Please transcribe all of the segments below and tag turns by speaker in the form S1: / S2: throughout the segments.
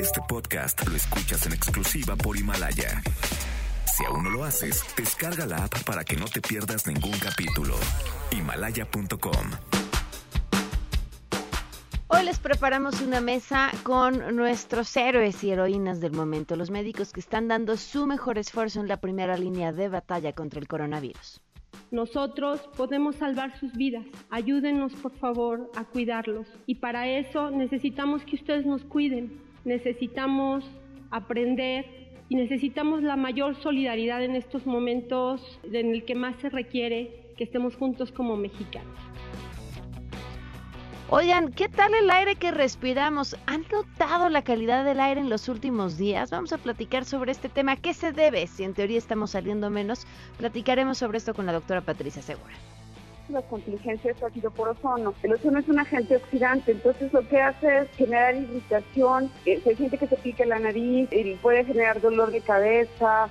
S1: Este podcast lo escuchas en exclusiva por Himalaya. Si aún no lo haces, descarga la app para que no te pierdas ningún capítulo. Himalaya.com
S2: Hoy les preparamos una mesa con nuestros héroes y heroínas del momento, los médicos que están dando su mejor esfuerzo en la primera línea de batalla contra el coronavirus.
S3: Nosotros podemos salvar sus vidas. Ayúdenos, por favor, a cuidarlos. Y para eso necesitamos que ustedes nos cuiden. Necesitamos aprender y necesitamos la mayor solidaridad en estos momentos en el que más se requiere que estemos juntos como mexicanos.
S2: Oigan, ¿qué tal el aire que respiramos? ¿Han notado la calidad del aire en los últimos días? Vamos a platicar sobre este tema. ¿Qué se debe? Si en teoría estamos saliendo menos, platicaremos sobre esto con la doctora Patricia Segura
S4: las contingencias ácido por ozono. El ozono es un agente oxidante, entonces lo que hace es generar irritación, eh, se siente que se pica la nariz, y puede generar dolor de cabeza,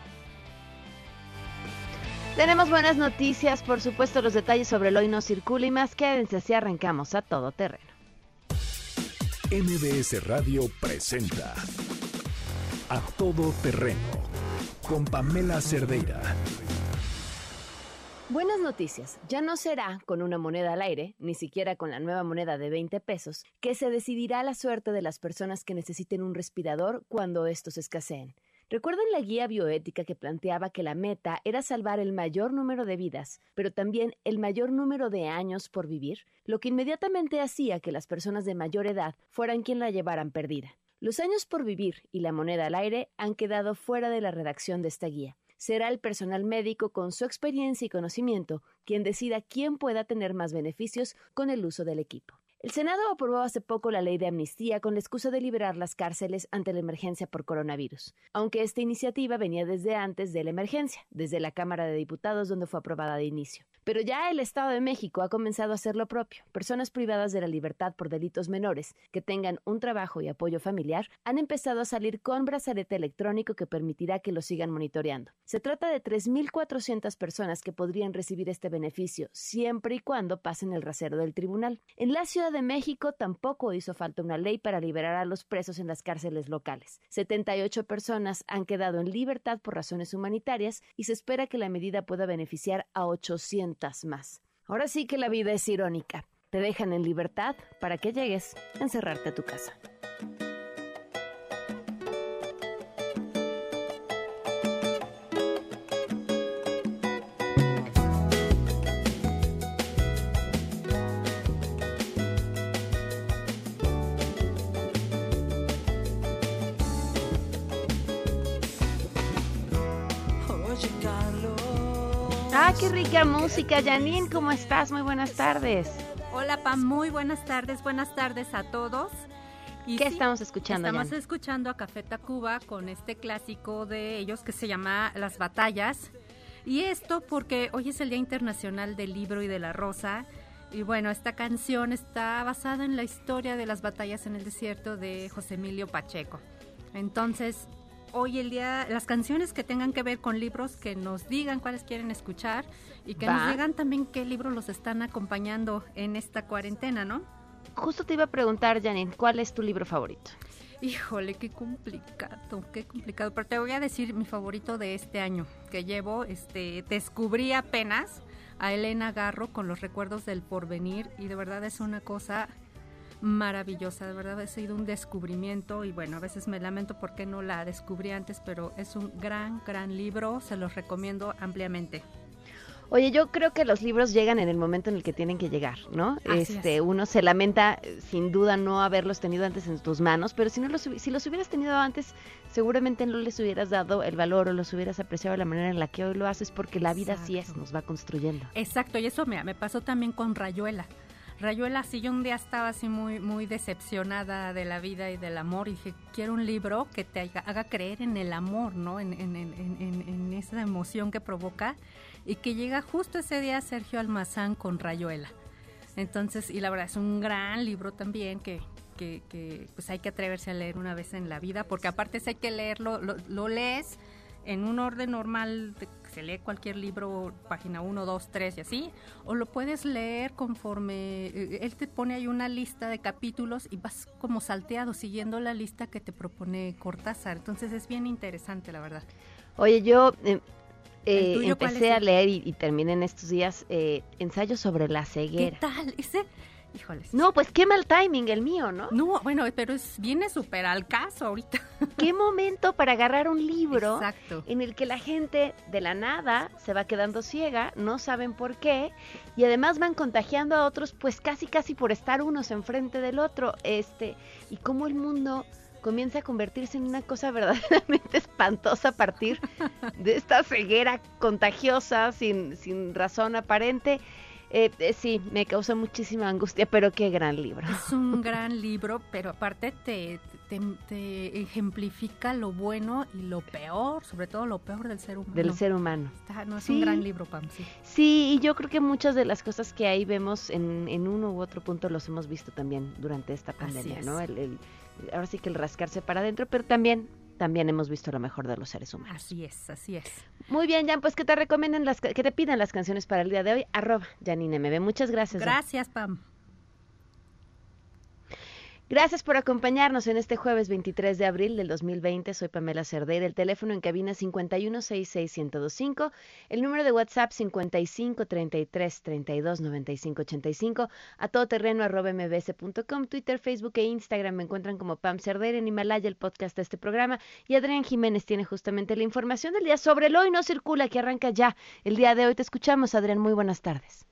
S2: tenemos buenas noticias, por supuesto los detalles sobre el hoy no circula y más. Quédense así arrancamos a todo terreno.
S1: MBS Radio presenta A Todo Terreno con Pamela Cerdeira.
S2: Buenas noticias, ya no será con una moneda al aire, ni siquiera con la nueva moneda de 20 pesos, que se decidirá la suerte de las personas que necesiten un respirador cuando estos escaseen. ¿Recuerdan la guía bioética que planteaba que la meta era salvar el mayor número de vidas, pero también el mayor número de años por vivir? Lo que inmediatamente hacía que las personas de mayor edad fueran quien la llevaran perdida. Los años por vivir y la moneda al aire han quedado fuera de la redacción de esta guía. Será el personal médico con su experiencia y conocimiento quien decida quién pueda tener más beneficios con el uso del equipo. El Senado aprobó hace poco la ley de amnistía con la excusa de liberar las cárceles ante la emergencia por coronavirus, aunque esta iniciativa venía desde antes de la emergencia, desde la Cámara de Diputados donde fue aprobada de inicio. Pero ya el Estado de México ha comenzado a hacer lo propio. Personas privadas de la libertad por delitos menores que tengan un trabajo y apoyo familiar han empezado a salir con brazalete electrónico que permitirá que lo sigan monitoreando. Se trata de 3.400 personas que podrían recibir este beneficio siempre y cuando pasen el rasero del tribunal. En la Ciudad de México tampoco hizo falta una ley para liberar a los presos en las cárceles locales. 78 personas han quedado en libertad por razones humanitarias y se espera que la medida pueda beneficiar a 800 Ahora sí que la vida es irónica. Te dejan en libertad para que llegues a encerrarte a tu casa. Ah, qué rica música. Janine, ¿cómo estás? Muy buenas tardes.
S5: Hola, Pam. Muy buenas tardes. Buenas tardes a todos.
S2: Y ¿Qué estamos escuchando?
S5: Estamos escuchando a Café Tacuba con este clásico de ellos que se llama Las Batallas. Y esto porque hoy es el Día Internacional del Libro y de la Rosa. Y bueno, esta canción está basada en la historia de las batallas en el desierto de José Emilio Pacheco. Entonces, hoy el día, las canciones que tengan que ver con libros, que nos digan cuáles quieren escuchar y que nos digan también qué libros los están acompañando en esta cuarentena, ¿no?
S2: Justo te iba a preguntar, Janine, ¿cuál es tu libro favorito?
S5: Híjole, qué complicado, qué complicado. Pero te voy a decir mi favorito de este año, que llevo, este, descubrí apenas a Elena Garro con los recuerdos del porvenir y de verdad es una cosa maravillosa, de verdad ha sido un descubrimiento y bueno, a veces me lamento porque no la descubrí antes, pero es un gran, gran libro, se los recomiendo ampliamente.
S2: Oye, yo creo que los libros llegan en el momento en el que tienen que llegar, ¿no? este, uno se lamenta sin duda no haberlos tenido antes en tus manos, pero si no los si los hubieras tenido antes, seguramente no les hubieras dado el valor o los hubieras apreciado de la manera en la que hoy lo haces porque la vida sí es, nos va construyendo.
S5: Exacto, y eso me pasó también con Rayuela. Rayuela, si yo un día estaba así muy, muy decepcionada de la vida y del amor y dije, quiero un libro que te haga, creer en el amor, ¿no? En, en, en, en, esa emoción que provoca y que llega justo ese día Sergio Almazán con Rayuela. Entonces, y la verdad es un gran libro también que, pues hay que atreverse a leer una vez en la vida, porque aparte si hay que leerlo, lo, lo lees en un orden normal que lee cualquier libro, página 1, 2, 3 y así, o lo puedes leer conforme, eh, él te pone ahí una lista de capítulos y vas como salteado siguiendo la lista que te propone Cortázar. Entonces es bien interesante, la verdad.
S2: Oye, yo eh, eh, empecé a leer y, terminé en estos días eh, ensayos sobre la ceguera.
S5: ¿Qué tal? Ese, híjoles.
S2: No, pues qué mal timing el mío, ¿no?
S5: No, bueno, pero es, viene súper al caso ahorita.
S2: Qué momento para agarrar un libro en el que la gente de la nada se va quedando ciega, no saben por qué, y además van contagiando a otros, pues casi casi por estar unos enfrente del otro, este, y cómo el mundo comienza a convertirse en una cosa verdaderamente espantosa a partir de esta ceguera contagiosa sin, sin razón aparente. Eh, eh, sí, me causa muchísima angustia, pero qué gran libro.
S5: Es un gran libro, pero aparte te, te, ejemplifica lo bueno y lo peor, sobre todo lo peor del ser humano.
S2: Del ser humano.
S5: no, es un gran libro, Pam,
S2: sí. Sí, y yo creo que muchas de las cosas que ahí vemos en, en uno u otro punto los hemos visto también durante esta pandemia, ¿no? el, ahora sí que el rascarse para adentro, pero también también hemos visto lo mejor de los seres humanos.
S5: Así es, así es.
S2: Muy bien, Jan, pues que te recomienden las que te pidan las canciones para el día de hoy, arroba Janine MB. Muchas gracias.
S5: Gracias, Pam.
S2: Gracias por acompañarnos en este jueves 23 de abril del 2020. Soy Pamela Cerdeira. El teléfono en cabina 5166125. El número de WhatsApp 5533329585. A todoterreno arroba mbs.com. Twitter, Facebook e Instagram me encuentran como Pam Cerdeira. En Himalaya el podcast de este programa. Y Adrián Jiménez tiene justamente la información del día sobre el hoy no circula que arranca ya. El día de hoy te escuchamos, Adrián. Muy buenas tardes.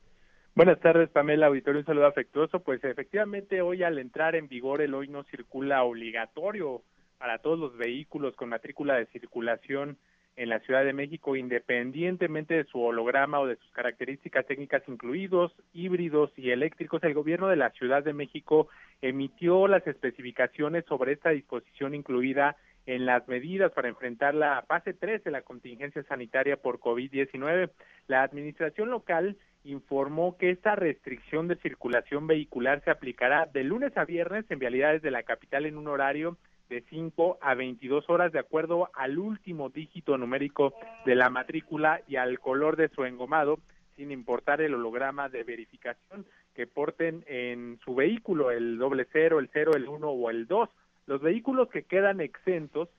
S6: Buenas tardes, Pamela Auditorio, un saludo afectuoso. Pues efectivamente hoy al entrar en vigor el hoy no circula obligatorio para todos los vehículos con matrícula de circulación en la Ciudad de México, independientemente de su holograma o de sus características técnicas incluidos, híbridos y eléctricos, el gobierno de la Ciudad de México emitió las especificaciones sobre esta disposición incluida en las medidas para enfrentar la fase 3 de la contingencia sanitaria por COVID-19. La administración local informó que esta restricción de circulación vehicular se aplicará de lunes a viernes en vialidades de la capital en un horario de 5 a 22 horas de acuerdo al último dígito numérico de la matrícula y al color de su engomado, sin importar el holograma de verificación que porten en su vehículo, el doble cero, el cero, el uno o el dos. Los vehículos que quedan exentos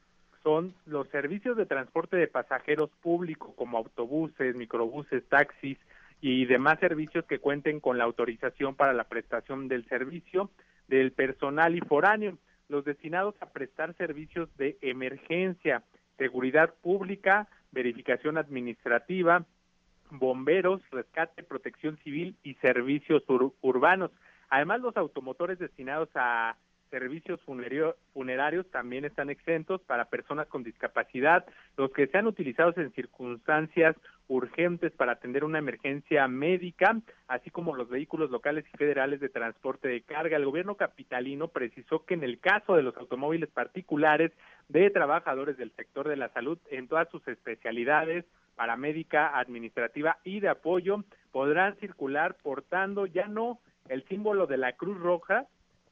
S6: son los servicios de transporte de pasajeros públicos como autobuses, microbuses, taxis, y demás servicios que cuenten con la autorización para la prestación del servicio del personal y foráneo, los destinados a prestar servicios de emergencia, seguridad pública, verificación administrativa, bomberos, rescate, protección civil y servicios urbanos. Además, los automotores destinados a servicios funerarios también están exentos para personas con discapacidad, los que sean utilizados en circunstancias urgentes para atender una emergencia médica, así como los vehículos locales y federales de transporte de carga. El gobierno capitalino precisó que en el caso de los automóviles particulares de trabajadores del sector de la salud en todas sus especialidades, paramédica, administrativa y de apoyo, podrán circular portando ya no el símbolo de la Cruz Roja,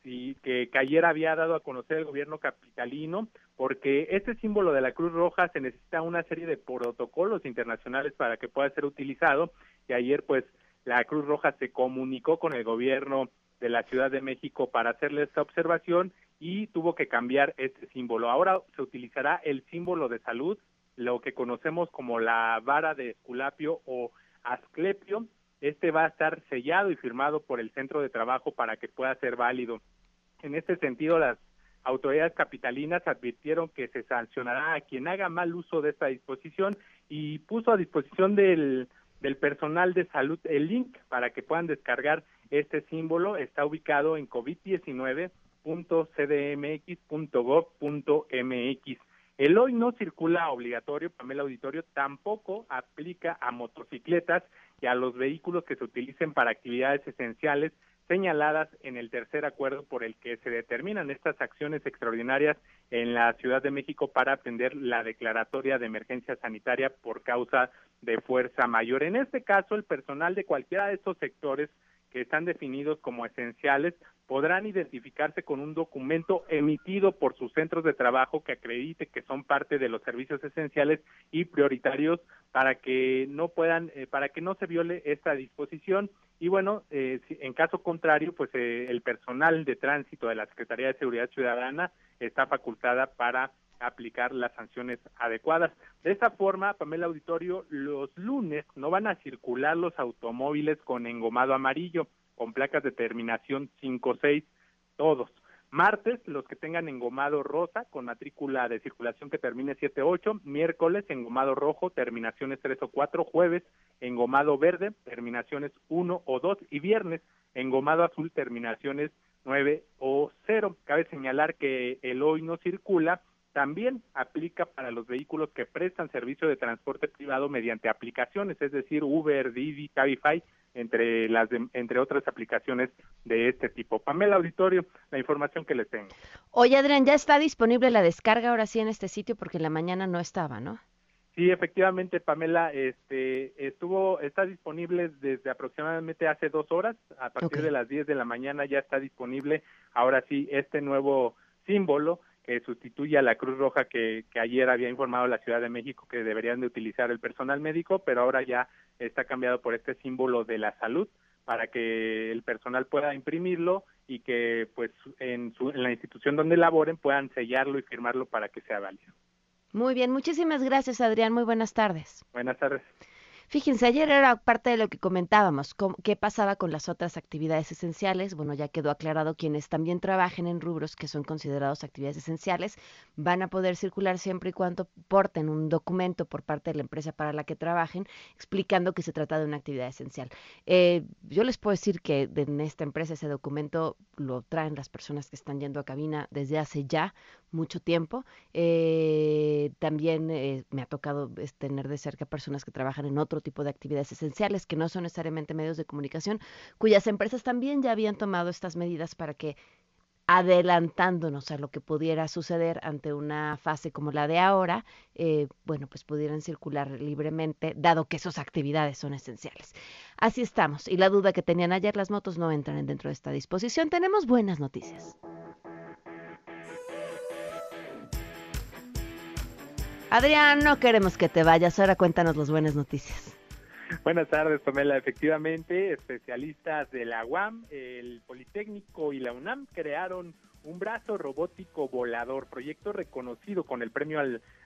S6: y que, ayer había dado a conocer el gobierno capitalino, porque este símbolo de la Cruz Roja se necesita una serie de protocolos internacionales para que pueda ser utilizado y ayer pues la Cruz Roja se comunicó con el gobierno de la Ciudad de México para hacerle esta observación y tuvo que cambiar este símbolo. Ahora se utilizará el símbolo de salud, lo que conocemos como la vara de Esculapio o Asclepio. Este va a estar sellado y firmado por el centro de trabajo para que pueda ser válido. En este sentido, las autoridades capitalinas advirtieron que se sancionará a quien haga mal uso de esta disposición y puso a disposición del, del personal de salud el link para que puedan descargar este símbolo. Está ubicado en covid19.cdmx.gov.mx. El hoy no circula obligatorio, Pamela Auditorio, tampoco aplica a motocicletas y a los vehículos que se utilicen para actividades esenciales señaladas en el tercer acuerdo por el que se determinan estas acciones extraordinarias en la Ciudad de México para atender la declaratoria de emergencia sanitaria por causa de fuerza mayor. En este caso, el personal de cualquiera de estos sectores que están definidos como esenciales podrán identificarse con un documento emitido por sus centros de trabajo que acredite que son parte de los servicios esenciales y prioritarios para que no puedan, eh, para que no se viole esta disposición. Y bueno, eh, en caso contrario, pues eh, el personal de tránsito de la Secretaría de Seguridad Ciudadana está facultada para aplicar las sanciones adecuadas. De esta forma, Pamela Auditorio, los lunes no van a circular los automóviles con engomado amarillo con placas de terminación 5-6, todos. Martes, los que tengan engomado rosa con matrícula de circulación que termine 7-8. Miércoles, engomado rojo, terminaciones 3 o 4. Jueves, engomado verde, terminaciones 1 o 2. Y viernes, engomado azul, terminaciones 9 o 0. Cabe señalar que el hoy no circula también aplica para los vehículos que prestan servicio de transporte privado mediante aplicaciones, es decir, Uber, Didi, Cabify, entre las entre otras aplicaciones de este tipo. Pamela Auditorio, la información que les tengo.
S2: Oye, Adrián, ya está disponible la descarga ahora sí en este sitio porque en la mañana no estaba, ¿no?
S6: Sí, efectivamente, Pamela, este, estuvo, está disponible desde aproximadamente hace dos horas, a partir de las 10 de la mañana ya está disponible, ahora sí, este nuevo símbolo que sustituye a la Cruz Roja que, que, ayer había informado la Ciudad de México que deberían de utilizar el personal médico, pero ahora ya está cambiado por este símbolo de la salud para que el personal pueda imprimirlo y que pues en, su, en la institución donde laboren puedan sellarlo y firmarlo para que sea válido.
S2: Muy bien, muchísimas gracias Adrián, muy buenas tardes.
S6: Buenas tardes.
S2: Fíjense, ayer era parte de lo que comentábamos, qué pasaba con las otras actividades esenciales. Bueno, ya quedó aclarado quienes también trabajen en rubros que son considerados actividades esenciales van a poder circular siempre y cuando porten un documento por parte de la empresa para la que trabajen explicando que se trata de una actividad esencial. Eh, yo les puedo decir que en esta empresa ese documento lo traen las personas que están yendo a cabina desde hace ya mucho tiempo. Eh, también eh, me ha tocado tener de cerca personas que trabajan en otro tipo de actividades esenciales que no son necesariamente medios de comunicación, cuyas empresas también ya habían tomado estas medidas para que adelantándonos a lo que pudiera suceder ante una fase como la de ahora, eh, bueno, pues pudieran circular libremente, dado que esas actividades son esenciales. Así estamos. Y la duda que tenían ayer las motos no entran dentro de esta disposición. Tenemos buenas noticias. Adrián, no queremos que te vayas. Ahora cuéntanos las buenas noticias.
S6: Buenas tardes, Pamela. Efectivamente, especialistas de la UAM, el Politécnico y la UNAM crearon un brazo robótico volador, proyecto reconocido con el premio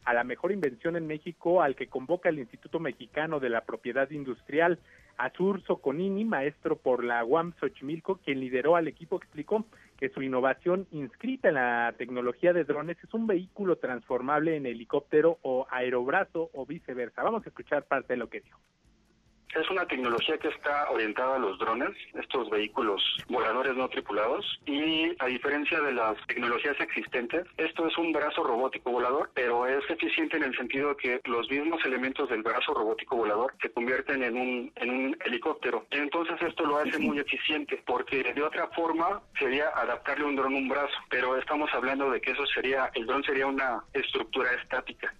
S6: a la mejor invención en México al que convoca el Instituto Mexicano de la Propiedad Industrial. Azur Soconini, maestro por la UAM Xochimilco, quien lideró al equipo, explicó que su innovación inscrita en la tecnología de drones es un vehículo transformable en helicóptero o aerobrazo o viceversa. Vamos a escuchar parte de lo que dijo.
S7: Es una tecnología que está orientada a los drones, estos vehículos voladores no tripulados, y a diferencia de las tecnologías existentes, esto es un brazo robótico volador, pero es eficiente en el sentido que los mismos elementos del brazo robótico volador se convierten en un, en un helicóptero. Entonces esto lo hace muy eficiente, porque de otra forma sería adaptarle un dron un brazo, pero estamos hablando de que eso sería, el dron sería una estructura estática.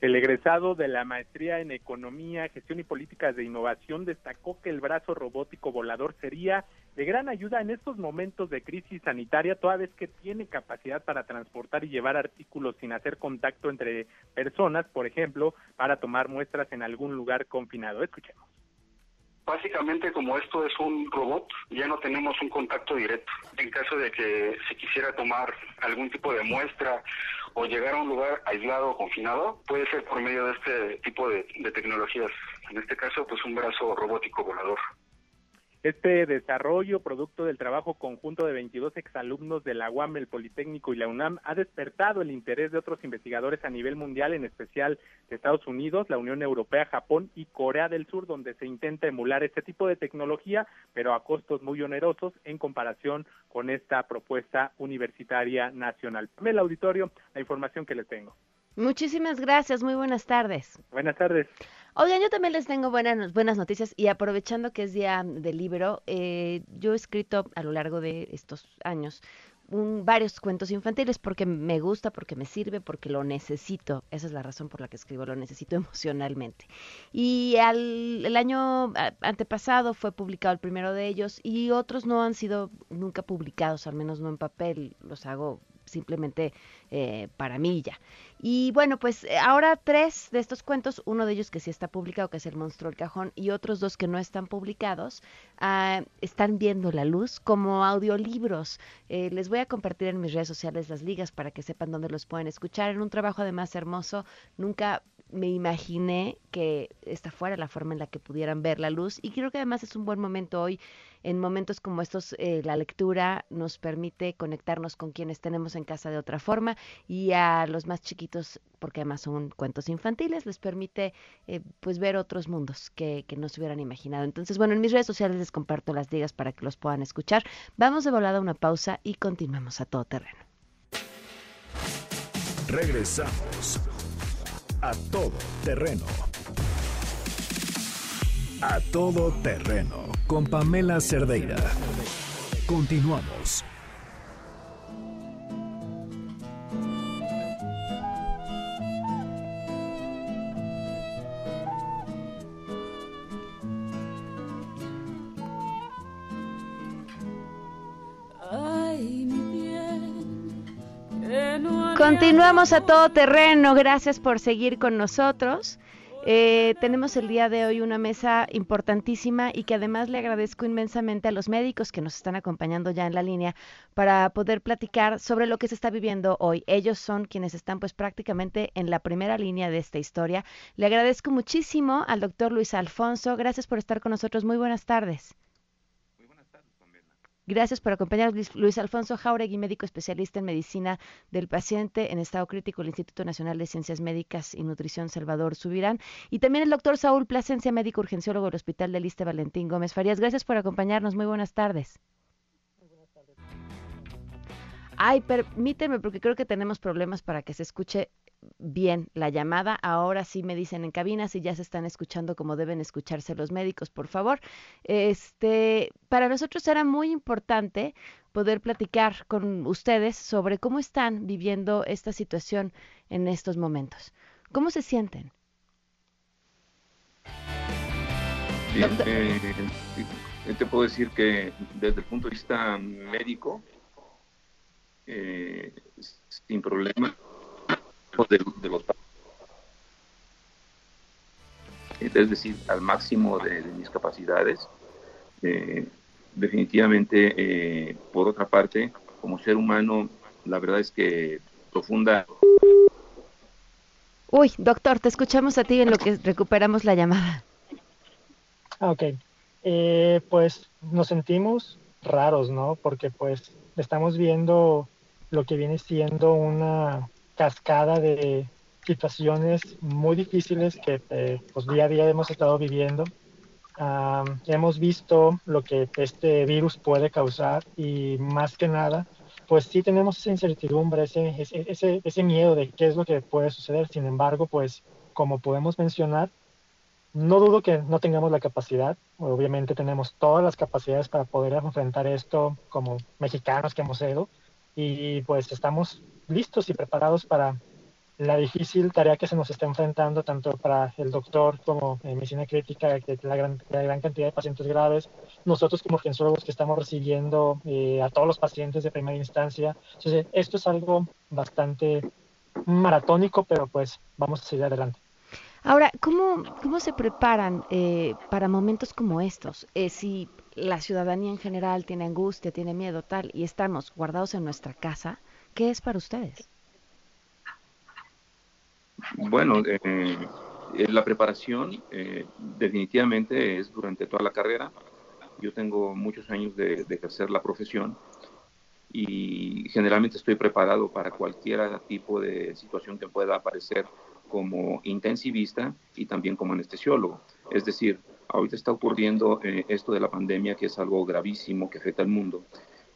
S6: El egresado de la maestría en Economía, Gestión y Políticas de Innovación destacó que el brazo robótico volador sería de gran ayuda en estos momentos de crisis sanitaria, toda vez que tiene capacidad para transportar y llevar artículos sin hacer contacto entre personas, por ejemplo, para tomar muestras en algún lugar confinado. Escuchemos.
S7: Básicamente, como esto es un robot, ya no tenemos un contacto directo. En caso de que se quisiera tomar algún tipo de muestra o llegar a un lugar aislado o confinado, puede ser por medio de este tipo de, tecnologías. En este caso, pues un brazo robótico volador.
S6: Este desarrollo, producto del trabajo conjunto de 22 exalumnos de la UAM, el Politécnico y la UNAM, ha despertado el interés de otros investigadores a nivel mundial, en especial de Estados Unidos, la Unión Europea, Japón y Corea del Sur, donde se intenta emular este tipo de tecnología, pero a costos muy onerosos en comparación con esta propuesta universitaria nacional. El auditorio, la información que les tengo.
S2: Muchísimas gracias, muy buenas tardes.
S6: Buenas tardes.
S2: Oigan, yo también les tengo buenas, buenas noticias y aprovechando que es día del libro, eh, yo he escrito a lo largo de estos años varios cuentos infantiles porque me gusta, porque me sirve, porque lo necesito. Esa es la razón por la que escribo, lo necesito emocionalmente. Y al, el año antepasado fue publicado el primero de ellos y otros no han sido nunca publicados, al menos no en papel. Los hago simplemente eh, para mí ya. Y bueno, pues eh, ahora tres de estos cuentos, uno de ellos que sí está publicado, que es El monstruo del cajón, y otros dos que no están publicados, ah, están viendo la luz como audiolibros. Eh, les voy a compartir en mis redes sociales las ligas para que sepan dónde los pueden escuchar. En un trabajo además hermoso, nunca me imaginé que esta fuera la forma en la que pudieran ver la luz y creo que además es un buen momento hoy en momentos como estos eh, la lectura nos permite conectarnos con quienes tenemos en casa de otra forma y a los más chiquitos, porque además son cuentos infantiles, les permite eh, pues ver otros mundos que, que, no se hubieran imaginado. Entonces, bueno, en mis redes sociales les comparto las ligas para que los puedan escuchar. Vamos de volada a una pausa y continuamos a todo terreno.
S1: Regresamos a todo terreno. A todo terreno con Pamela Cerdeira. Continuamos.
S2: Continuamos a todo terreno. Gracias por seguir con nosotros. Eh, tenemos el día de hoy una mesa importantísima y que además le agradezco inmensamente a los médicos que nos están acompañando ya en la línea para poder platicar sobre lo que se está viviendo hoy. Ellos son quienes están pues prácticamente en la primera línea de esta historia. Le agradezco muchísimo al doctor Luis Alfonso. Gracias por estar con nosotros. Muy buenas tardes. Gracias por acompañarnos, Luis Alfonso Jauregui, médico especialista en medicina del paciente en estado crítico del Instituto Nacional de Ciencias Médicas y Nutrición Salvador Subirán. Y también el doctor Saúl Plasencia, médico urgenciólogo del Hospital del Liste Valentín Gómez Farías. Gracias por acompañarnos. Muy buenas tardes. Ay, permíteme, porque creo que tenemos problemas para que se escuche bien la llamada. Ahora sí me dicen en cabina si ya se están escuchando como deben escucharse los médicos, por favor. Este, para nosotros era muy importante poder platicar con ustedes sobre cómo están viviendo esta situación en estos momentos. ¿Cómo se sienten?
S8: Bien, eh, te puedo decir que desde el punto de vista médico, eh, sin problema, de, los es decir, al máximo de, mis capacidades. Eh, definitivamente, eh, por otra parte, como ser humano, la verdad es que profunda.
S2: Uy, doctor, te escuchamos a ti en lo que recuperamos la llamada.
S9: Ah, ok. Eh, pues nos sentimos raros, ¿no? Porque pues estamos viendo lo que viene siendo una cascada de situaciones muy difíciles que eh, pues día a día hemos estado viviendo. hemos visto lo que este virus puede causar y más que nada, pues sí tenemos esa incertidumbre, ese, ese, ese miedo de qué es lo que puede suceder. Sin embargo, pues como podemos mencionar, no dudo que no tengamos la capacidad, obviamente tenemos todas las capacidades para poder enfrentar esto como mexicanos que hemos sido y pues estamos listos y preparados para la difícil tarea que se nos está enfrentando, tanto para el doctor como en medicina crítica, que la gran, la gran cantidad de pacientes graves, nosotros como urgenciólogos que estamos recibiendo eh, a todos los pacientes de primera instancia. Entonces, esto es algo bastante maratónico, pero pues vamos a seguir adelante.
S2: Ahora, ¿cómo, cómo se preparan eh, para momentos como estos? Eh, si la ciudadanía en general tiene angustia, tiene miedo, tal, y estamos guardados en nuestra casa, ¿Qué es para ustedes?
S8: Bueno, eh, la preparación eh, definitivamente es durante toda la carrera. Yo tengo muchos años de, ejercer la profesión y generalmente estoy preparado para cualquier tipo de situación que pueda aparecer como intensivista y también como anestesiólogo. Es decir, ahorita está ocurriendo eh, esto de la pandemia, que es algo gravísimo que afecta al mundo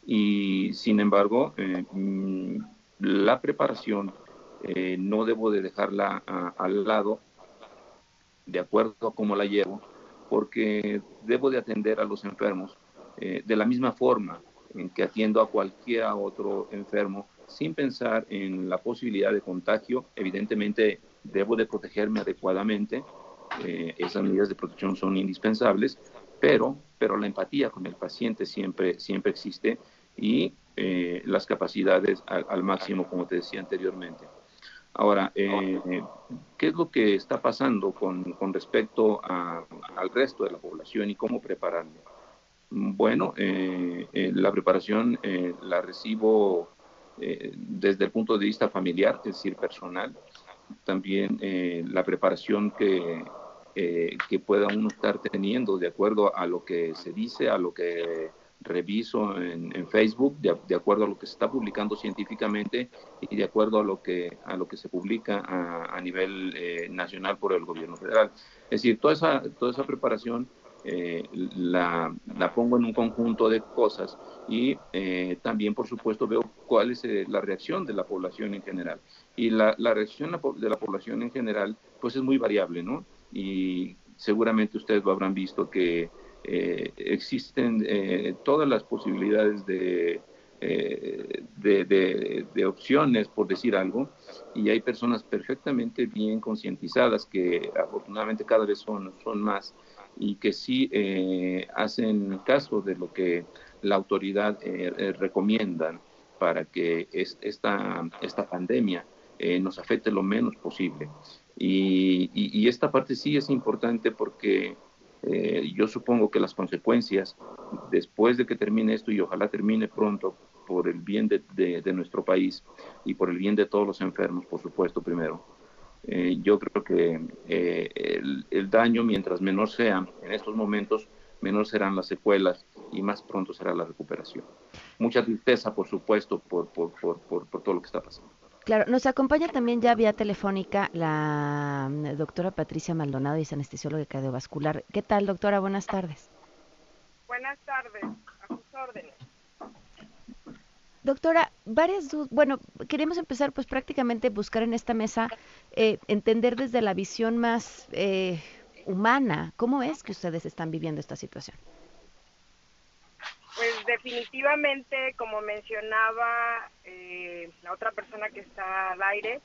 S8: y sin embargo eh, mm, la preparación eh, no debo de dejarla al lado de acuerdo a cómo la llevo porque debo de atender a los enfermos de la misma forma que atiendo a cualquier otro enfermo sin pensar en la posibilidad de contagio. Evidentemente, debo de protegerme adecuadamente. Eh, esas medidas de protección son indispensables, pero, pero la empatía con el paciente siempre, siempre existe y eh, las capacidades al, máximo, como te decía anteriormente. Ahora, eh, ¿qué es lo que está pasando con, con respecto al resto de la población y cómo prepararme? Bueno, la preparación la recibo desde el punto de vista familiar, es decir, personal también la preparación que, eh, que pueda uno estar teniendo de acuerdo a lo que se dice, a lo que reviso en, Facebook, de, acuerdo a lo que se está publicando científicamente y de acuerdo a lo que, a lo que se publica a, nivel eh, nacional por el gobierno federal. Es decir, toda esa, toda esa preparación la, la, pongo en un conjunto de cosas y también, por supuesto, veo cuál es la reacción de la población en general y la, la reacción de la población en general pues es muy variable, ¿no? Y seguramente ustedes lo habrán visto que eh, existen eh, todas las posibilidades de, eh, de, de, opciones, por decir algo, y hay personas perfectamente bien concientizadas que afortunadamente cada vez son, son más y que sí hacen caso de lo que la autoridad recomienda para que es, esta, esta pandemia nos afecte lo menos posible. Y, esta parte sí es importante porque eh, yo supongo que las consecuencias, después de que termine esto, y ojalá termine pronto, por el bien de, nuestro país y por el bien de todos los enfermos, por supuesto, primero, eh, yo creo que el, el, daño, mientras menor sea en estos momentos, menor serán las secuelas y más pronto será la recuperación. Mucha tristeza, por supuesto, por todo lo que está pasando.
S2: Claro, nos acompaña también ya vía telefónica la mm, doctora Patricia Maldonado, y es anestesióloga cardiovascular. ¿Qué tal, doctora? Buenas tardes.
S10: Buenas tardes, a sus órdenes.
S2: Doctora, varias dudas. Bueno, queremos empezar pues prácticamente buscar en esta mesa eh, entender desde la visión más eh, humana cómo es que ustedes están viviendo esta situación.
S10: Pues definitivamente, como mencionaba eh, la otra persona que está al aire,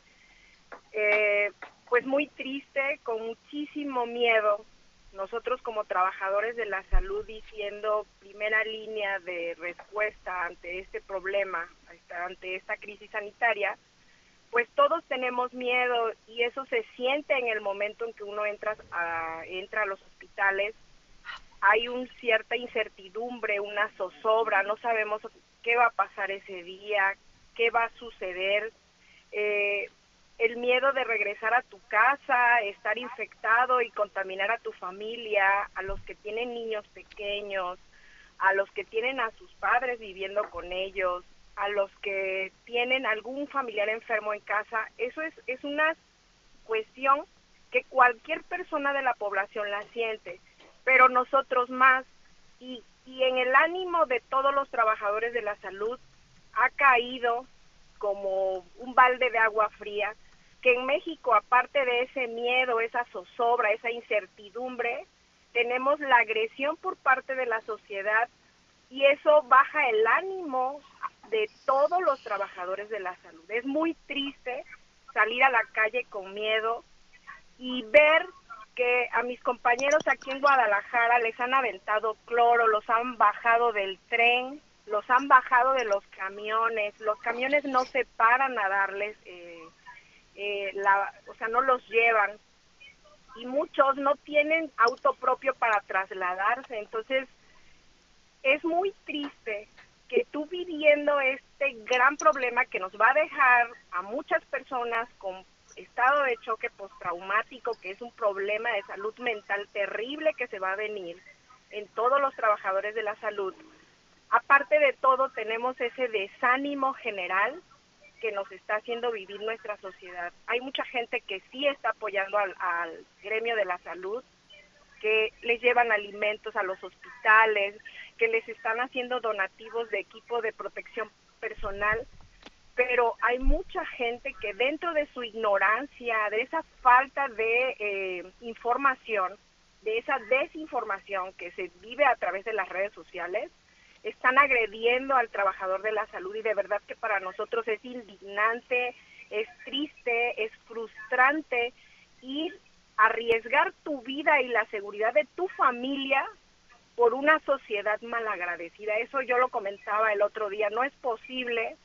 S10: eh, pues muy triste, con muchísimo miedo. Nosotros como trabajadores de la salud diciendo primera línea de respuesta ante este problema, ante esta crisis sanitaria, pues todos tenemos miedo y eso se siente en el momento en que uno entra a, entra a los hospitales hay una cierta incertidumbre, una zozobra, no sabemos qué va a pasar ese día, qué va a suceder. Eh, el miedo de regresar a tu casa, estar infectado y contaminar a tu familia, a los que tienen niños pequeños, a los que tienen a sus padres viviendo con ellos, a los que tienen algún familiar enfermo en casa, eso es, es una cuestión que cualquier persona de la población la siente pero nosotros más. Y, y en el ánimo de todos los trabajadores de la salud ha caído como un balde de agua fría, que en México, aparte de ese miedo, esa zozobra, esa incertidumbre, tenemos la agresión por parte de la sociedad y eso baja el ánimo de todos los trabajadores de la salud. Es muy triste salir a la calle con miedo y ver que a mis compañeros aquí en Guadalajara les han aventado cloro, los han bajado del tren, los han bajado de los camiones, los camiones no se paran a darles, eh, eh, la, o sea, no los llevan. Y muchos no tienen auto propio para trasladarse, entonces es muy triste que tú viviendo este gran problema que nos va a dejar a muchas personas con estado de choque postraumático, que es un problema de salud mental terrible que se va a venir en todos los trabajadores de la salud. Aparte de todo, tenemos ese desánimo general que nos está haciendo vivir nuestra sociedad. Hay mucha gente que sí está apoyando al, al gremio de la salud, que les llevan alimentos a los hospitales, que les están haciendo donativos de equipo de protección personal pero hay mucha gente que dentro de su ignorancia, de esa falta de eh, información, de esa desinformación que se vive a través de las redes sociales, están agrediendo al trabajador de la salud y de verdad que para nosotros es indignante, es triste, es frustrante ir a arriesgar tu vida y la seguridad de tu familia por una sociedad malagradecida. Eso yo lo comentaba el otro día, no es posible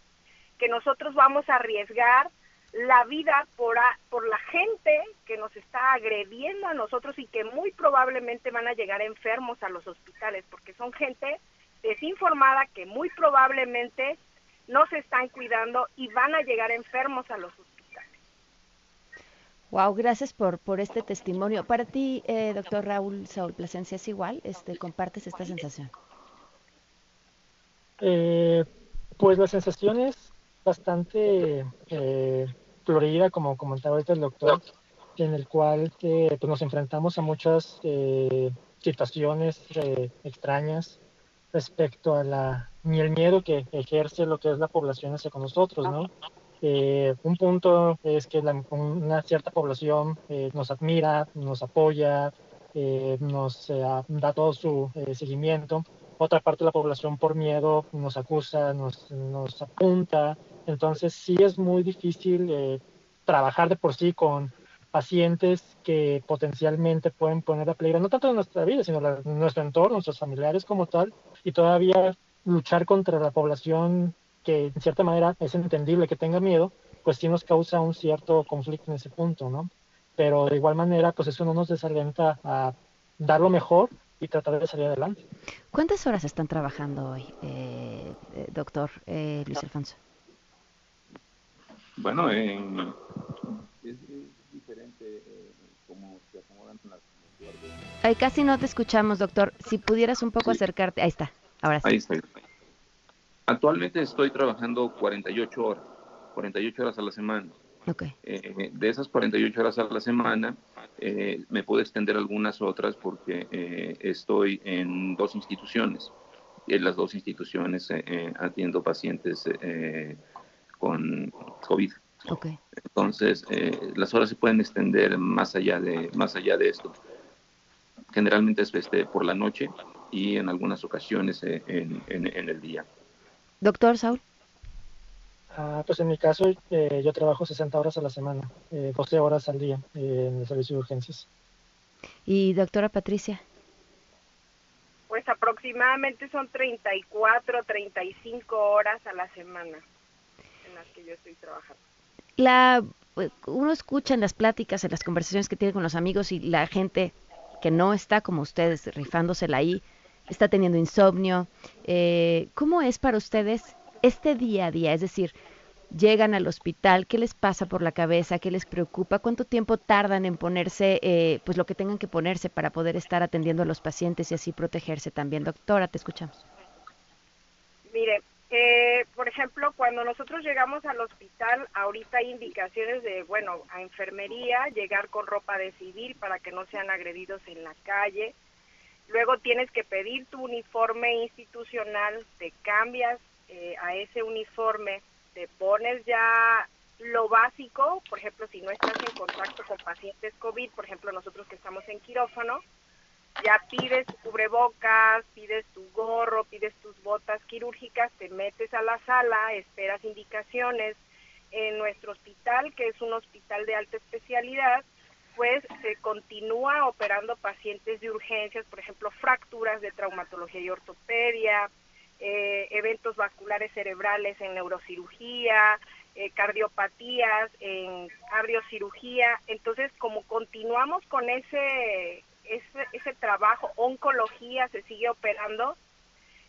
S10: que nosotros vamos a arriesgar la vida por, por la gente que nos está agrediendo a nosotros y que muy probablemente van a llegar enfermos a los hospitales, porque son gente desinformada que muy probablemente no se están cuidando y van a llegar enfermos a los hospitales.
S2: Wow, gracias por, por este testimonio. Para ti, eh, doctor Raúl Saúl Plasencia, ¿es igual? Este, ¿Compartes esta sensación?
S9: Eh, pues la sensación es bastante eh, florida, como comentaba ahorita el doctor, en el cual pues nos enfrentamos a muchas eh, situaciones extrañas respecto a la ni el miedo que ejerce lo que es la población hacia con nosotros, ¿no? Eh, un punto es que una cierta población eh, nos admira, nos apoya, eh, nos da todo su seguimiento. Otra parte de la población por miedo nos acusa, nos, nos apunta. Entonces sí es muy difícil trabajar de por sí con pacientes que potencialmente pueden poner a peligro no tanto nuestra vida, sino nuestro entorno, nuestros familiares como tal, y todavía luchar contra la población que en cierta manera es entendible que tenga miedo, pues sí nos causa un cierto conflicto en ese punto, ¿no? Pero de igual manera, pues eso no nos desalenta a dar lo mejor y tratar de salir adelante.
S2: ¿Cuántas horas están trabajando hoy, eh, eh doctor eh, Luis Alfonso?
S8: Bueno, es, diferente eh, cómo se acomodan las...
S2: Ay, casi no te escuchamos, doctor. Si pudieras un poco acercarte. Ahí está, ahora sí.
S8: Ahí está. Actualmente estoy trabajando 48 horas, 48 horas a la semana.
S2: Okay.
S8: Eh, de esas 48 horas a la semana, eh, me puedo extender algunas otras porque eh, estoy en dos instituciones. En las dos instituciones atiendo pacientes con COVID.
S2: Okay.
S8: Entonces, las horas se pueden extender más allá de, más allá de esto. Generalmente es este, por la noche y en algunas ocasiones en, en el día.
S2: Doctor Saúl.
S9: Ah, pues en mi caso eh, yo trabajo 60 horas a la semana, eh, 12 horas al día eh, en el servicio de urgencias.
S2: ¿Y doctora Patricia?
S10: Pues aproximadamente son 34, 35 horas a la semana en las que yo estoy trabajando.
S2: La, uno escucha en las pláticas, en las conversaciones que tiene con los amigos y la gente que no está como ustedes rifándosela ahí, está teniendo insomnio. Eh, ¿Cómo es para ustedes este día a día? Es decir, llegan al hospital, ¿qué les pasa por la cabeza? ¿Qué les preocupa? ¿Cuánto tiempo tardan en ponerse eh, pues lo que tengan que ponerse para poder estar atendiendo a los pacientes y así protegerse también? Doctora, te escuchamos.
S10: Mire, eh, por ejemplo, cuando nosotros llegamos al hospital, ahorita hay indicaciones de, bueno, a enfermería, llegar con ropa de civil para que no sean agredidos en la calle, Luego tienes que pedir tu uniforme institucional, te cambias eh, a ese uniforme, te pones ya lo básico, por ejemplo, si no estás en contacto con pacientes COVID, por ejemplo, nosotros que estamos en quirófano, ya pides tu cubrebocas, pides tu gorro, pides tus botas quirúrgicas, te metes a la sala, esperas indicaciones. En nuestro hospital, que es un hospital de alta especialidad, pues se continúa operando pacientes de urgencias, por ejemplo, fracturas de traumatología y ortopedia, eh, eventos vasculares cerebrales en neurocirugía, eh, cardiopatías en cardiocirugía. Entonces, como continuamos con ese, ese, ese trabajo, oncología se sigue operando,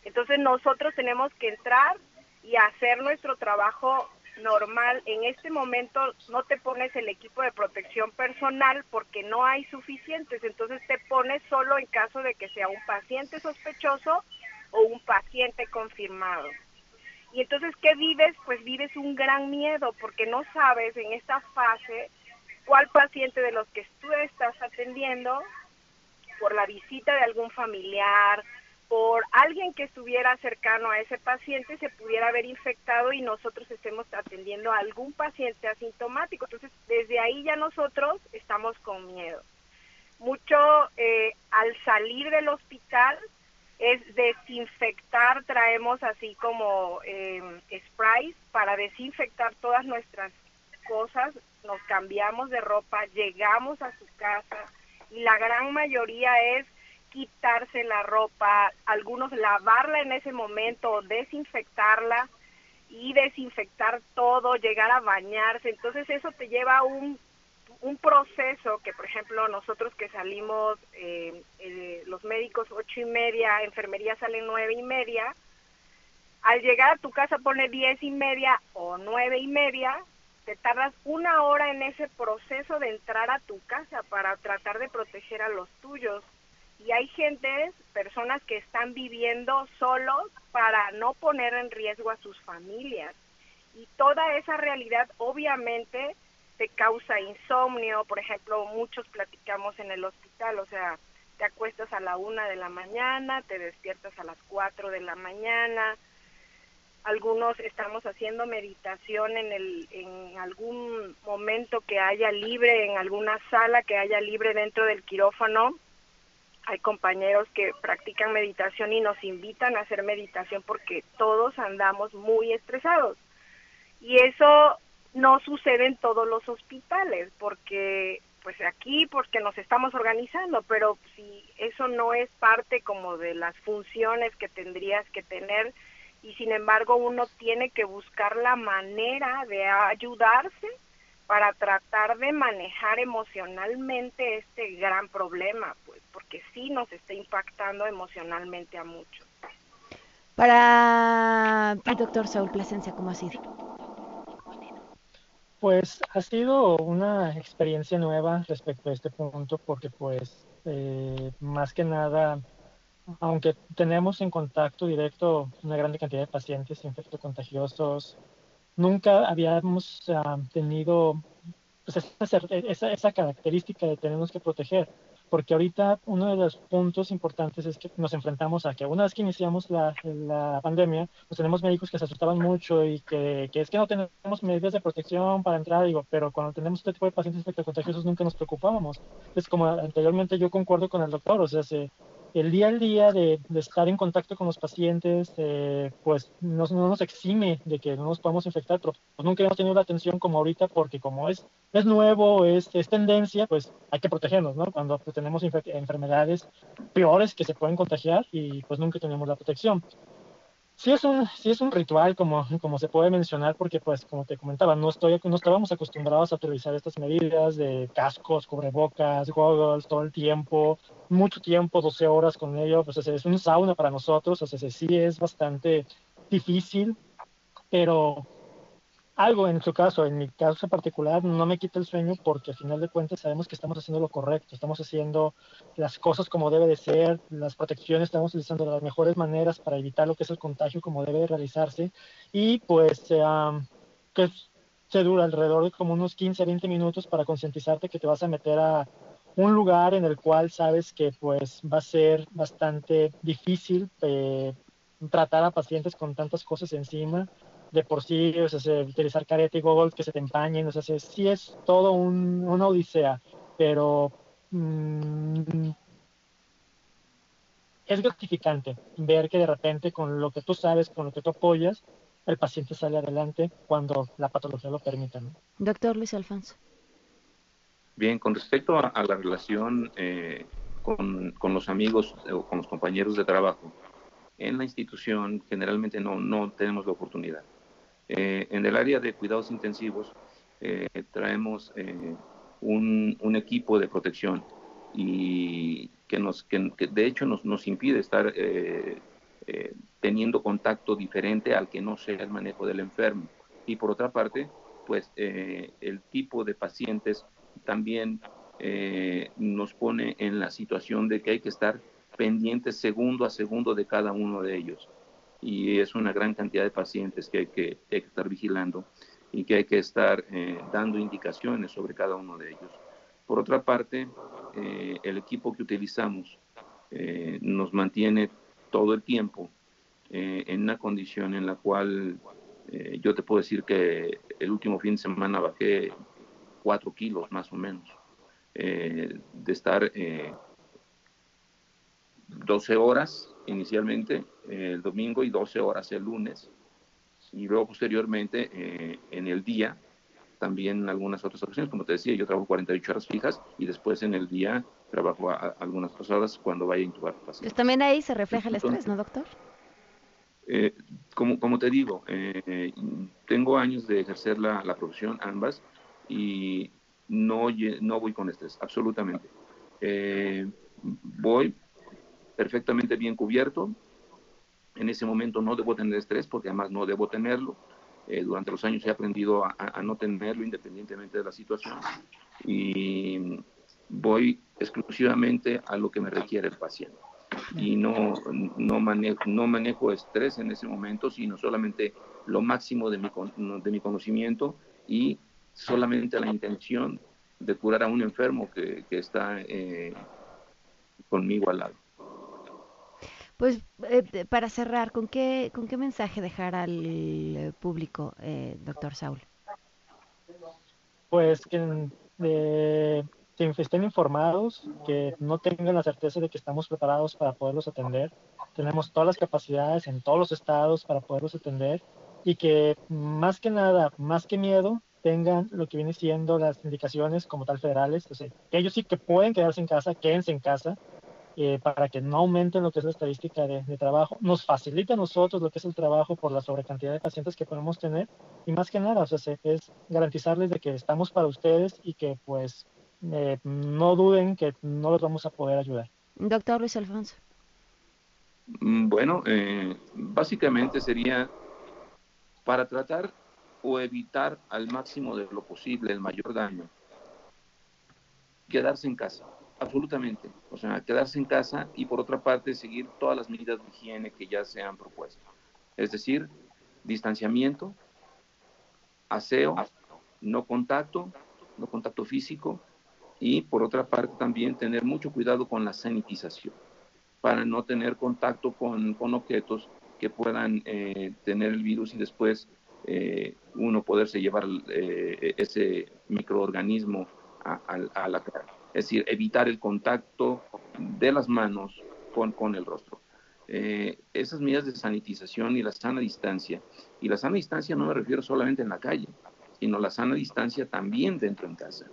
S10: entonces nosotros tenemos que entrar y hacer nuestro trabajo normal, en este momento no te pones el equipo de protección personal porque no hay suficientes, entonces te pones solo en caso de que sea un paciente sospechoso o un paciente confirmado. Y entonces, ¿qué vives? Pues vives un gran miedo porque no sabes en esta fase cuál paciente de los que tú estás atendiendo, por la visita de algún familiar, por alguien que estuviera cercano a ese paciente se pudiera haber infectado y nosotros estemos atendiendo a algún paciente asintomático. Entonces, desde ahí ya nosotros estamos con miedo. Mucho eh, al salir del hospital, es desinfectar, traemos así como eh, sprays para desinfectar todas nuestras cosas, nos cambiamos de ropa, llegamos a su casa y la gran mayoría es quitarse la ropa, algunos lavarla en ese momento, desinfectarla y desinfectar todo, llegar a bañarse. Entonces eso te lleva a un, un proceso que, por ejemplo, nosotros que salimos, eh, eh, los médicos ocho y media, enfermería salen nueve y media, al llegar a tu casa pone diez y media o nueve y media, te tardas una hora en ese proceso de entrar a tu casa para tratar de proteger a los tuyos. Y hay gente, personas que están viviendo solos para no poner en riesgo a sus familias. Y toda esa realidad obviamente te causa insomnio, por ejemplo, muchos platicamos en el hospital, o sea, te acuestas a la una de la mañana, te despiertas a las cuatro de la mañana, algunos estamos haciendo meditación en, el, en algún momento que haya libre, en alguna sala que haya libre dentro del quirófano. Hay compañeros que practican meditación y nos invitan a hacer meditación porque todos andamos muy estresados. Y eso no sucede en todos los hospitales porque pues aquí porque nos estamos organizando, pero si eso no es parte como de las funciones que tendrías que tener, y sin embargo uno tiene que buscar la manera de ayudarse para tratar de manejar emocionalmente este gran problema, pues porque sí nos está impactando emocionalmente a muchos.
S2: Para el doctor Saúl Plasencia, ¿cómo ha sido?
S9: Pues ha sido una experiencia nueva respecto a este punto porque pues eh, más que nada aunque tenemos en contacto directo una gran cantidad de pacientes infectocontagiosos, nunca habíamos ah, tenido pues, esa, esa, característica de tenernos que proteger. Porque ahorita uno de los puntos importantes es que nos enfrentamos a que una vez que iniciamos la, la pandemia, pues tenemos médicos que se asustaban mucho y que, que, es que no tenemos medidas de protección para entrar, digo, pero cuando tenemos este tipo de pacientes infectocontagiosos nunca nos preocupábamos. Es como anteriormente yo concuerdo con el doctor, o sea, se, el día al día de, estar en contacto con los pacientes, eh, pues no, nos exime de que no nos podamos infectar, pero pues, nunca hemos tenido la atención como ahorita, porque como es, es nuevo, es, es tendencia, pues hay que protegernos, ¿no? Cuando pues, tenemos enfermedades peores que se pueden contagiar y pues nunca tenemos la protección sí es un, sí es un ritual, como, como se puede mencionar, porque pues como te comentaba, no, estoy, no estábamos acostumbrados a utilizar estas medidas de cascos, cubrebocas, goggles, todo el tiempo, mucho tiempo, 12 horas con ello, pues es un sauna para nosotros, o sea, sí es bastante difícil, pero algo en su caso, en mi caso en particular, no me quita el sueño porque al final de cuentas sabemos que estamos haciendo lo correcto, estamos haciendo las cosas como debe de ser, las protecciones estamos utilizando las mejores maneras para evitar lo que es el contagio como debe de realizarse y pues que se dura alrededor de como unos 15 a 20 minutos para concientizarte que te vas a meter a un lugar en el cual sabes que pues va a ser bastante difícil eh, tratar a pacientes con tantas cosas encima de por sí, o sea, utilizar careta y goggles que se te empañen, o sea, sí es todo un, una odisea, pero mm, es gratificante ver que de repente con lo que tú sabes, con lo que tú apoyas, el paciente sale adelante cuando la patología lo permita.
S2: Doctor Luis Alfonso.
S8: Bien, con respecto a, la relación eh, con, con, los amigos o con los compañeros de trabajo, en la institución generalmente no, no tenemos la oportunidad. Eh, en el área de cuidados intensivos eh, traemos eh, un, equipo de protección y que, nos, que, de hecho nos, nos impide estar teniendo contacto diferente al que no sea el manejo del enfermo. Y por otra parte, pues el tipo de pacientes también nos pone en la situación de que hay que estar pendientes segundo a segundo de cada uno de ellos y es una gran cantidad de pacientes que hay que, estar vigilando y que hay que estar eh, dando indicaciones sobre cada uno de ellos. Por otra parte, eh, el equipo que utilizamos eh, nos mantiene todo el tiempo en una condición en la cual yo te puedo decir que el último fin de semana bajé cuatro kilos más o menos, de estar 12 horas inicialmente el domingo y 12 horas el lunes. Y luego posteriormente eh, en el día, también algunas otras ocasiones, como te decía, yo trabajo 48 horas fijas y después en el día trabajo algunas horas cuando vaya a intubar
S2: paciente. Pues también ahí se refleja el estrés, ¿no, doctor?
S8: Eh, como, como te digo, eh, tengo años de ejercer la, la profesión, ambas, y no, no voy con estrés, absolutamente. Eh, voy perfectamente bien cubierto. En ese momento no debo tener estrés porque además no debo tenerlo. Eh, durante los años he aprendido a, no tenerlo independientemente de la situación y voy exclusivamente a lo que me requiere el paciente. Y no, no, manejo, no manejo estrés en ese momento, sino solamente lo máximo de mi, de mi conocimiento y solamente la intención de curar a un enfermo que, que está eh, conmigo al lado.
S2: Pues eh, para cerrar, ¿con qué, ¿con qué mensaje dejar al eh, público, doctor Saúl?
S9: Pues que, que estén informados, que no tengan la certeza de que estamos preparados para poderlos atender. Tenemos todas las capacidades en todos los estados para poderlos atender y que más que nada, más que miedo, tengan lo que viene siendo las indicaciones como tal federales, o sea, que ellos sí que pueden quedarse en casa, quédense en casa, eh, para que no aumenten lo que es la estadística de, trabajo, nos facilita a nosotros lo que es el trabajo por la sobrecantidad de pacientes que podemos tener y más que nada, o sea, es garantizarles de que estamos para ustedes y que pues eh, no duden que no los vamos a poder ayudar.
S2: Doctor Luis Alfonso.
S8: Mm, bueno, eh, básicamente sería para tratar o evitar al máximo de lo posible el mayor daño, quedarse en casa, absolutamente. O sea, quedarse en casa y por otra parte seguir todas las medidas de higiene que ya se han propuesto. Es decir, distanciamiento, aseo, no contacto, no contacto físico y por otra parte también tener mucho cuidado con la sanitización para no tener contacto con, con objetos que puedan eh, tener el virus y después eh, uno poderse llevar eh, ese microorganismo a, la cara. Es decir, evitar el contacto de las manos con, con el rostro. Eh, esas medidas de sanitización y la sana distancia, y la sana distancia no me refiero solamente en la calle, sino la sana distancia también dentro en casa,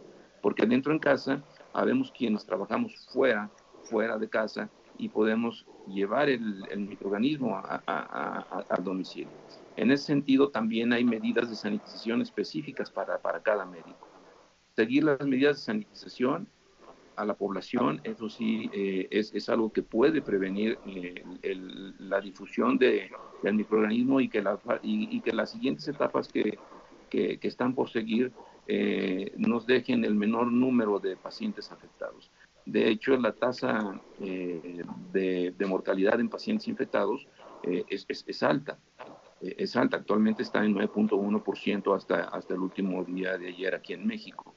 S8: porque dentro en casa habemos quienes trabajamos fuera, fuera de casa, y podemos llevar el, microorganismo al domicilio. En ese sentido, también hay medidas de sanitización específicas para, para cada médico. Seguir las medidas de sanitización a la población, eso sí eh, es, es, algo que puede prevenir eh, la difusión de, del microorganismo y que, la, y, que las siguientes etapas que, que, están por seguir eh, nos dejen el menor número de pacientes afectados. De hecho, la tasa de, de, mortalidad en pacientes infectados es, es, es, alta. Eh, es alta, actualmente está en 9.1% hasta, hasta el último día de ayer aquí en México.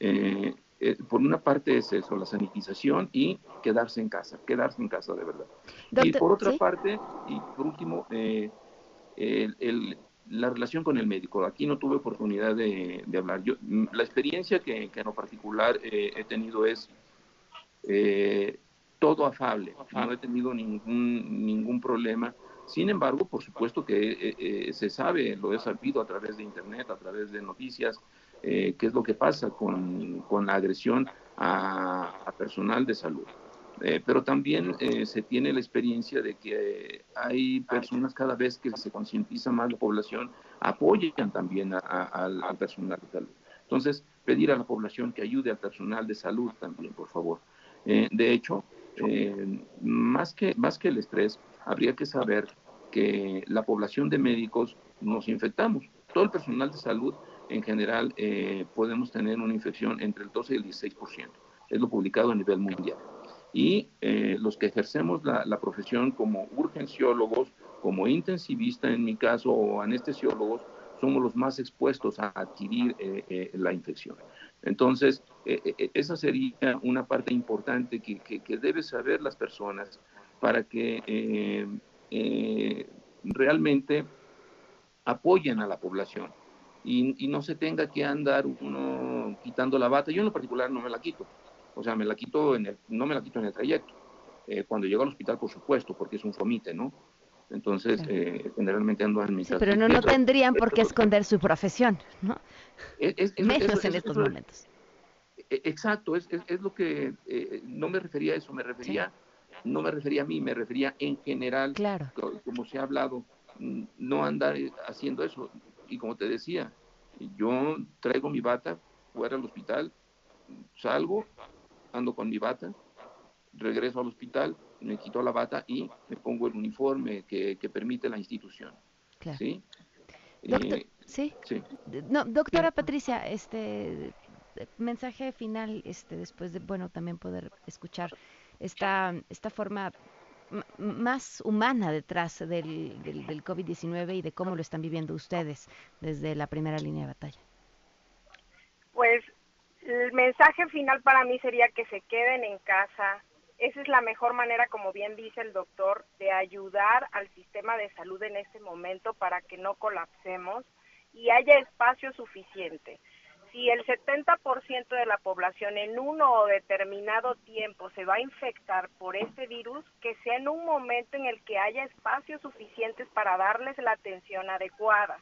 S8: Eh, eh, por una parte es eso, la sanitización y quedarse en casa, quedarse en casa de verdad. y por otra parte, y por último, la relación con el médico. Aquí no tuve oportunidad de, hablar. Yo, mm, la experiencia que, en lo particular he tenido es todo afable. No he tenido ningún, ningún problema sin embargo, por supuesto que eh, eh, se sabe, lo he sabido a través de Internet, a través de noticias, eh, qué es lo que pasa con, con la agresión a, personal de salud. pero también se tiene la experiencia de que hay personas cada vez que se concientiza más la población, apoyan también al personal de salud. Entonces, pedir a la población que ayude al personal de salud también, por favor. de hecho, más, que, más que el estrés, habría que saber que la población de médicos nos infectamos. Todo el personal de salud en general eh, podemos tener una infección entre el 12 y el 16%. Es lo publicado a nivel mundial. Y eh, los que ejercemos la, profesión como urgenciólogos, como intensivistas en mi caso, o anestesiólogos, somos los más expuestos a adquirir eh, la infección. Entonces, esa sería una parte importante que, que, que deben saber las personas para que eh, eh, realmente apoyen a la población y, no se tenga que andar uno quitando la bata. Yo en lo particular no me la quito, o sea, me la quito en el, no me la quito en el trayecto. Eh, cuando llego al hospital, por supuesto, porque es un fomite, ¿no? Entonces, eh, generalmente ando en mis...
S2: pero no, no tendrían por qué esconder su profesión, ¿no? Menos en estos momentos.
S8: E, exacto, es, es, lo que... no me refería a eso, me refería... No me refería a mí, me refería en general,
S2: claro.
S8: como se ha hablado, no andar haciendo eso. Y como te decía, yo traigo mi bata fuera al hospital, salgo, ando con mi bata, regreso al hospital, me quito la bata y me pongo el uniforme que, permite la institución. ¿Sí?
S2: Eh, ¿sí? No, doctora Patricia, este mensaje final, este, después de, bueno, también poder escuchar esta, esta forma más humana detrás del, del, del COVID-19 y de cómo lo están viviendo ustedes desde la primera línea de batalla?
S10: Pues el mensaje final para mí sería que se queden en casa. Esa es la mejor manera, como bien dice el doctor, de ayudar al sistema de salud en este momento para que no colapsemos y haya espacio suficiente si el 70% de la población en uno o determinado tiempo se va a infectar por este virus, que sea en un momento en el que haya espacios suficientes para darles la atención adecuada.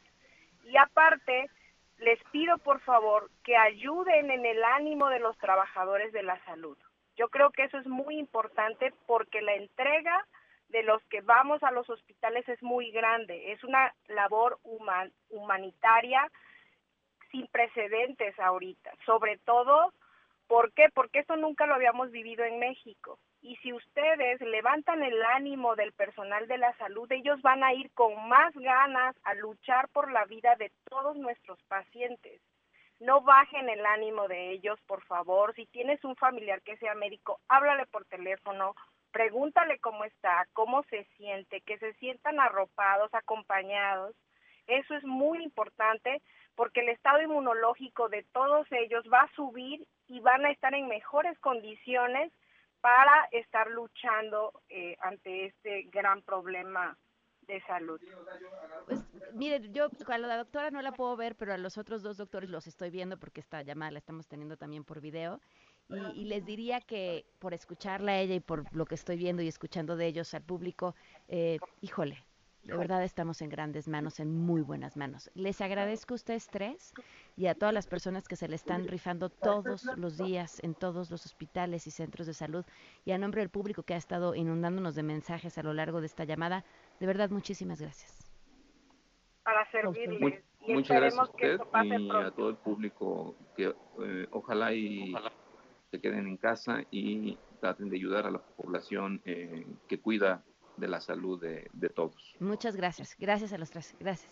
S10: Y aparte, les pido por favor que ayuden en el ánimo de los trabajadores de la salud. Yo creo que eso es muy importante porque la entrega de los que vamos a los hospitales es muy grande. Es una labor humanitaria sin precedentes ahorita, sobre todo, ¿por qué? Porque esto nunca lo habíamos vivido en México. Y si ustedes levantan el ánimo del personal de la salud, ellos van a ir con más ganas a luchar por la vida de todos nuestros pacientes. No bajen el ánimo de ellos, por favor. Si tienes un familiar que sea médico, háblale por teléfono, pregúntale cómo está, cómo se siente, que se sientan arropados, acompañados. Eso es muy importante porque el estado inmunológico de todos ellos va a subir y van a estar en mejores condiciones para estar luchando eh, ante este gran problema de salud.
S2: Pues mire, yo a la doctora no la puedo ver, pero a los otros dos doctores los estoy viendo porque esta llamada la estamos teniendo también por video. Y, y, les diría que por escucharla a ella y por lo que estoy viendo y escuchando de ellos al público, eh, híjole, de verdad estamos en grandes manos, en muy buenas manos. Les agradezco a ustedes tres y a todas las personas que se le están rifando todos los días en todos los hospitales y centros de salud y a nombre del público que ha estado inundándonos de mensajes a lo largo de esta llamada. De verdad, muchísimas gracias.
S10: Para servirles.
S8: muchas gracias a usted y a todo el público que eh, ojalá y se queden en casa y traten de ayudar a la población eh, que cuida de la salud de, de todos.
S2: Muchas gracias. Gracias a los tres. Gracias.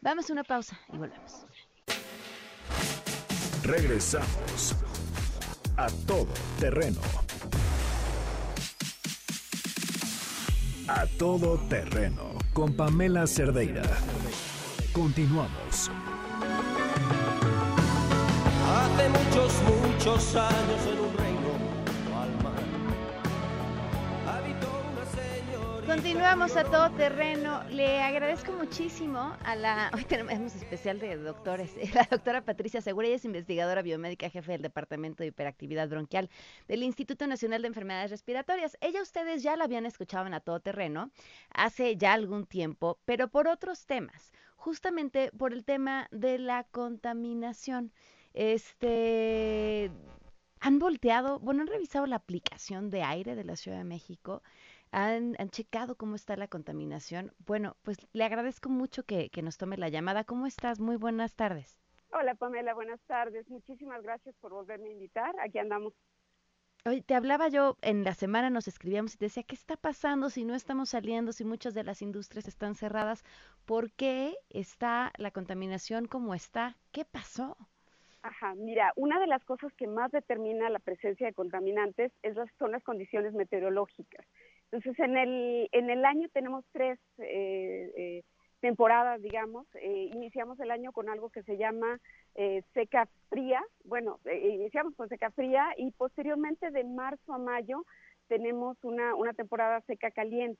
S2: Vamos a una pausa y volvemos.
S1: Regresamos a todo terreno. A todo terreno con Pamela Cerdeira. Continuamos.
S11: Hace muchos, muchos años en un
S2: Continuamos a todo terreno. Le agradezco muchísimo a la. Hoy tenemos especial de doctores. La doctora Patricia Segura, ella es investigadora biomédica, jefe del Departamento de Hiperactividad Bronquial del Instituto Nacional de Enfermedades Respiratorias. Ella, ustedes ya la habían escuchado en A Todo Terreno hace ya algún tiempo, pero por otros temas. Justamente por el tema de la contaminación. Este. Han volteado, bueno, han revisado la aplicación de aire de la Ciudad de México han, checado cómo está la contaminación. Bueno, pues le agradezco mucho que, nos tome la llamada. ¿Cómo estás? Muy buenas tardes.
S4: Hola Pamela, buenas tardes. Muchísimas gracias por volverme a invitar. Aquí andamos.
S2: Hoy te hablaba yo, en la semana nos escribíamos y te decía, ¿qué está pasando si no estamos saliendo, si muchas de las industrias están cerradas? ¿Por qué está la contaminación como está? ¿Qué pasó?
S4: Ajá, mira, una de las cosas que más determina la presencia de contaminantes es las, son las condiciones meteorológicas. Entonces, en el, en el año tenemos tres eh, eh, temporadas, digamos. Eh, iniciamos el año con algo que se llama seca fría. Bueno, iniciamos con seca fría y posteriormente de marzo a mayo tenemos una, una temporada seca caliente.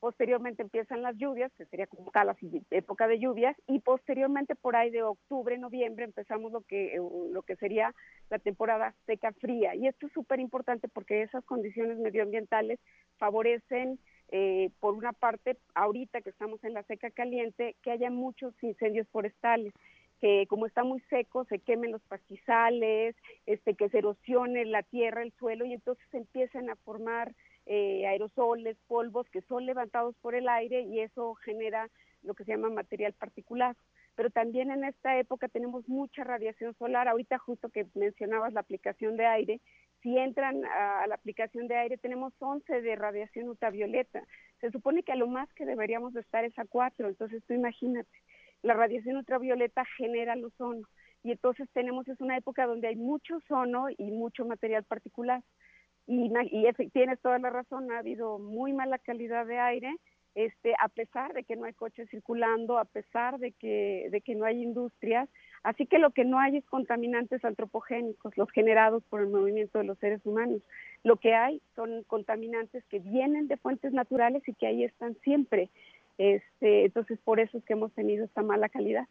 S4: posteriormente empiezan las lluvias, que sería como tal la época de lluvias, y posteriormente por ahí de octubre, noviembre empezamos lo que, eh, lo que sería la temporada seca fría. Y esto es súper importante porque esas condiciones medioambientales favorecen, eh, por una parte, ahorita que estamos en la seca caliente, que haya muchos incendios forestales que como está muy seco se quemen los pastizales, este, que se erosione la tierra, el suelo y entonces empiezan a formar eh, aerosoles, polvos que son levantados por el aire y eso genera lo que se llama material particular. Pero también en esta época tenemos mucha radiación solar. Ahorita justo que mencionabas la aplicación de aire, si entran a, la aplicación de aire tenemos 11 de radiación ultravioleta. Se supone que a lo más que deberíamos estar es a 4, entonces tú imagínate la radiación ultravioleta genera el ozono y entonces tenemos es una época donde hay mucho ozono y mucho material particular. Y, y tienes toda la razón, ha habido muy mala calidad de aire, este, a pesar de que no hay coches circulando, a pesar de que, de que no hay industrias. Así que lo que no hay es contaminantes antropogénicos, los generados por el movimiento de los seres humanos. Lo que hay son contaminantes que vienen de fuentes naturales y que ahí están siempre. Este, entonces, por eso es que hemos tenido esta mala calidad.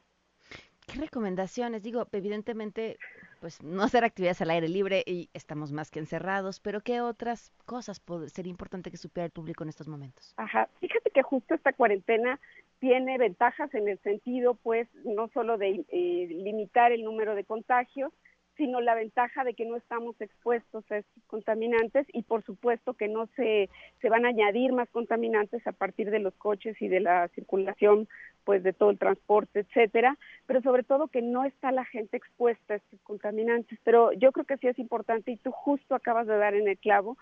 S2: ¿Qué recomendaciones? Digo, evidentemente, pues no hacer actividades al aire libre y estamos más que encerrados, pero ¿qué otras cosas sería importante que supiera el público en estos momentos?
S4: Ajá, fíjate que justo esta cuarentena tiene ventajas en el sentido, pues, no solo de eh, limitar el número de contagios, sino la ventaja de que no estamos expuestos a estos contaminantes y por supuesto que no se, se van a añadir más contaminantes a partir de los coches y de la circulación pues de todo el transporte, etcétera, pero sobre todo que no está la gente expuesta a estos contaminantes. Pero yo creo que sí es importante y tú justo acabas de dar en el clavo,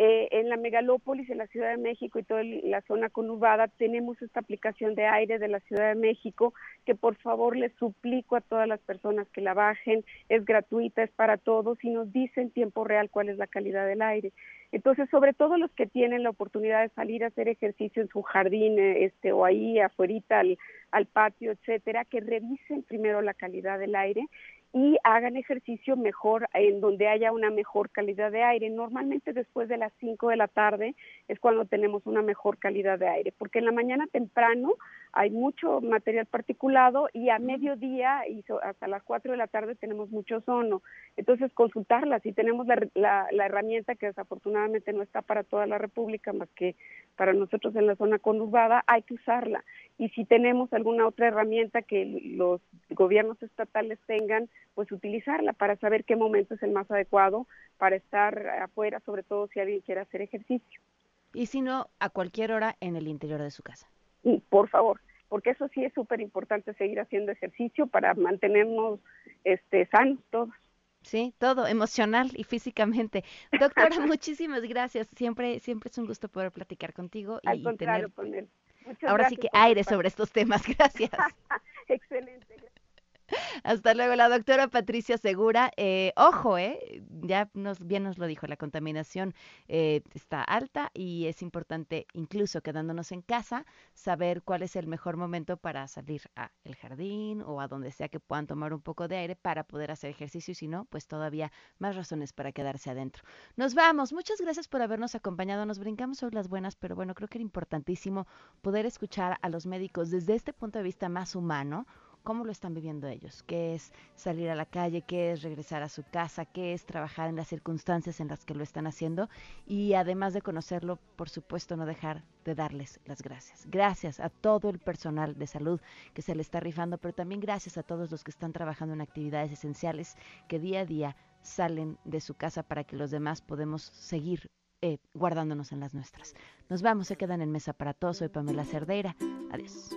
S4: eh, en la megalópolis, en la Ciudad de México y toda la zona conurbada, tenemos esta aplicación de aire de la Ciudad de México que por favor les suplico a todas las personas que la bajen, es gratuita, es para todos y nos dice en tiempo real cuál es la calidad del aire. Entonces, sobre todo los que tienen la oportunidad de salir a hacer ejercicio en su jardín, eh, este, o ahí afuera al, al patio, etcétera, que revisen primero la calidad del aire y hagan ejercicio mejor en donde haya una mejor calidad de aire. Normalmente después de las 5 de la tarde es cuando tenemos una mejor calidad de aire, porque en la mañana temprano hay mucho material particulado y a mediodía y hasta las 4 de la tarde tenemos mucho ozono. Entonces consultarla, si tenemos la, la herramienta que desafortunadamente no está para toda la República, más que para nosotros en la zona conurbada, hay que usarla. Y si tenemos alguna otra herramienta que los gobiernos estatales tengan, pues utilizarla para saber qué momento es el más adecuado para estar afuera, sobre todo si alguien quiere hacer ejercicio.
S2: Y si no, a cualquier hora en el interior de su casa.
S4: Y por favor, porque eso sí es súper importante seguir haciendo ejercicio para mantenernos este, sanos todos.
S2: Sí, todo, emocional y físicamente. Doctora, muchísimas gracias. Siempre, siempre es un gusto poder platicar contigo y, tener ahora sí que aire sobre estos temas. Gracias.
S4: Excelente.
S2: Hasta luego, la doctora Patricia Segura. Eh, ojo, eh, ya nos, bien nos lo dijo, la contaminación eh, está alta y es importante, incluso quedándonos en casa, saber cuál es el mejor momento para salir al jardín o a donde sea que puedan tomar un poco de aire para poder hacer ejercicio y si no, pues todavía más razones para quedarse adentro. Nos vamos. Muchas gracias por habernos acompañado. Nos brincamos sobre las buenas, pero bueno, creo que era importantísimo poder escuchar a los médicos desde este punto de vista más humano cómo lo están viviendo ellos, qué es salir a la calle, qué es regresar a su casa, qué es trabajar en las circunstancias en las que lo están haciendo y además de conocerlo, por supuesto, no dejar de darles las gracias. Gracias a todo el personal de salud que se le está rifando, pero también gracias a todos los que están trabajando en actividades esenciales que día a día salen de su casa para que los demás podemos seguir eh, guardándonos en las nuestras. Nos vamos, se quedan en mesa para todos. Soy Pamela Cerdeira. Adiós.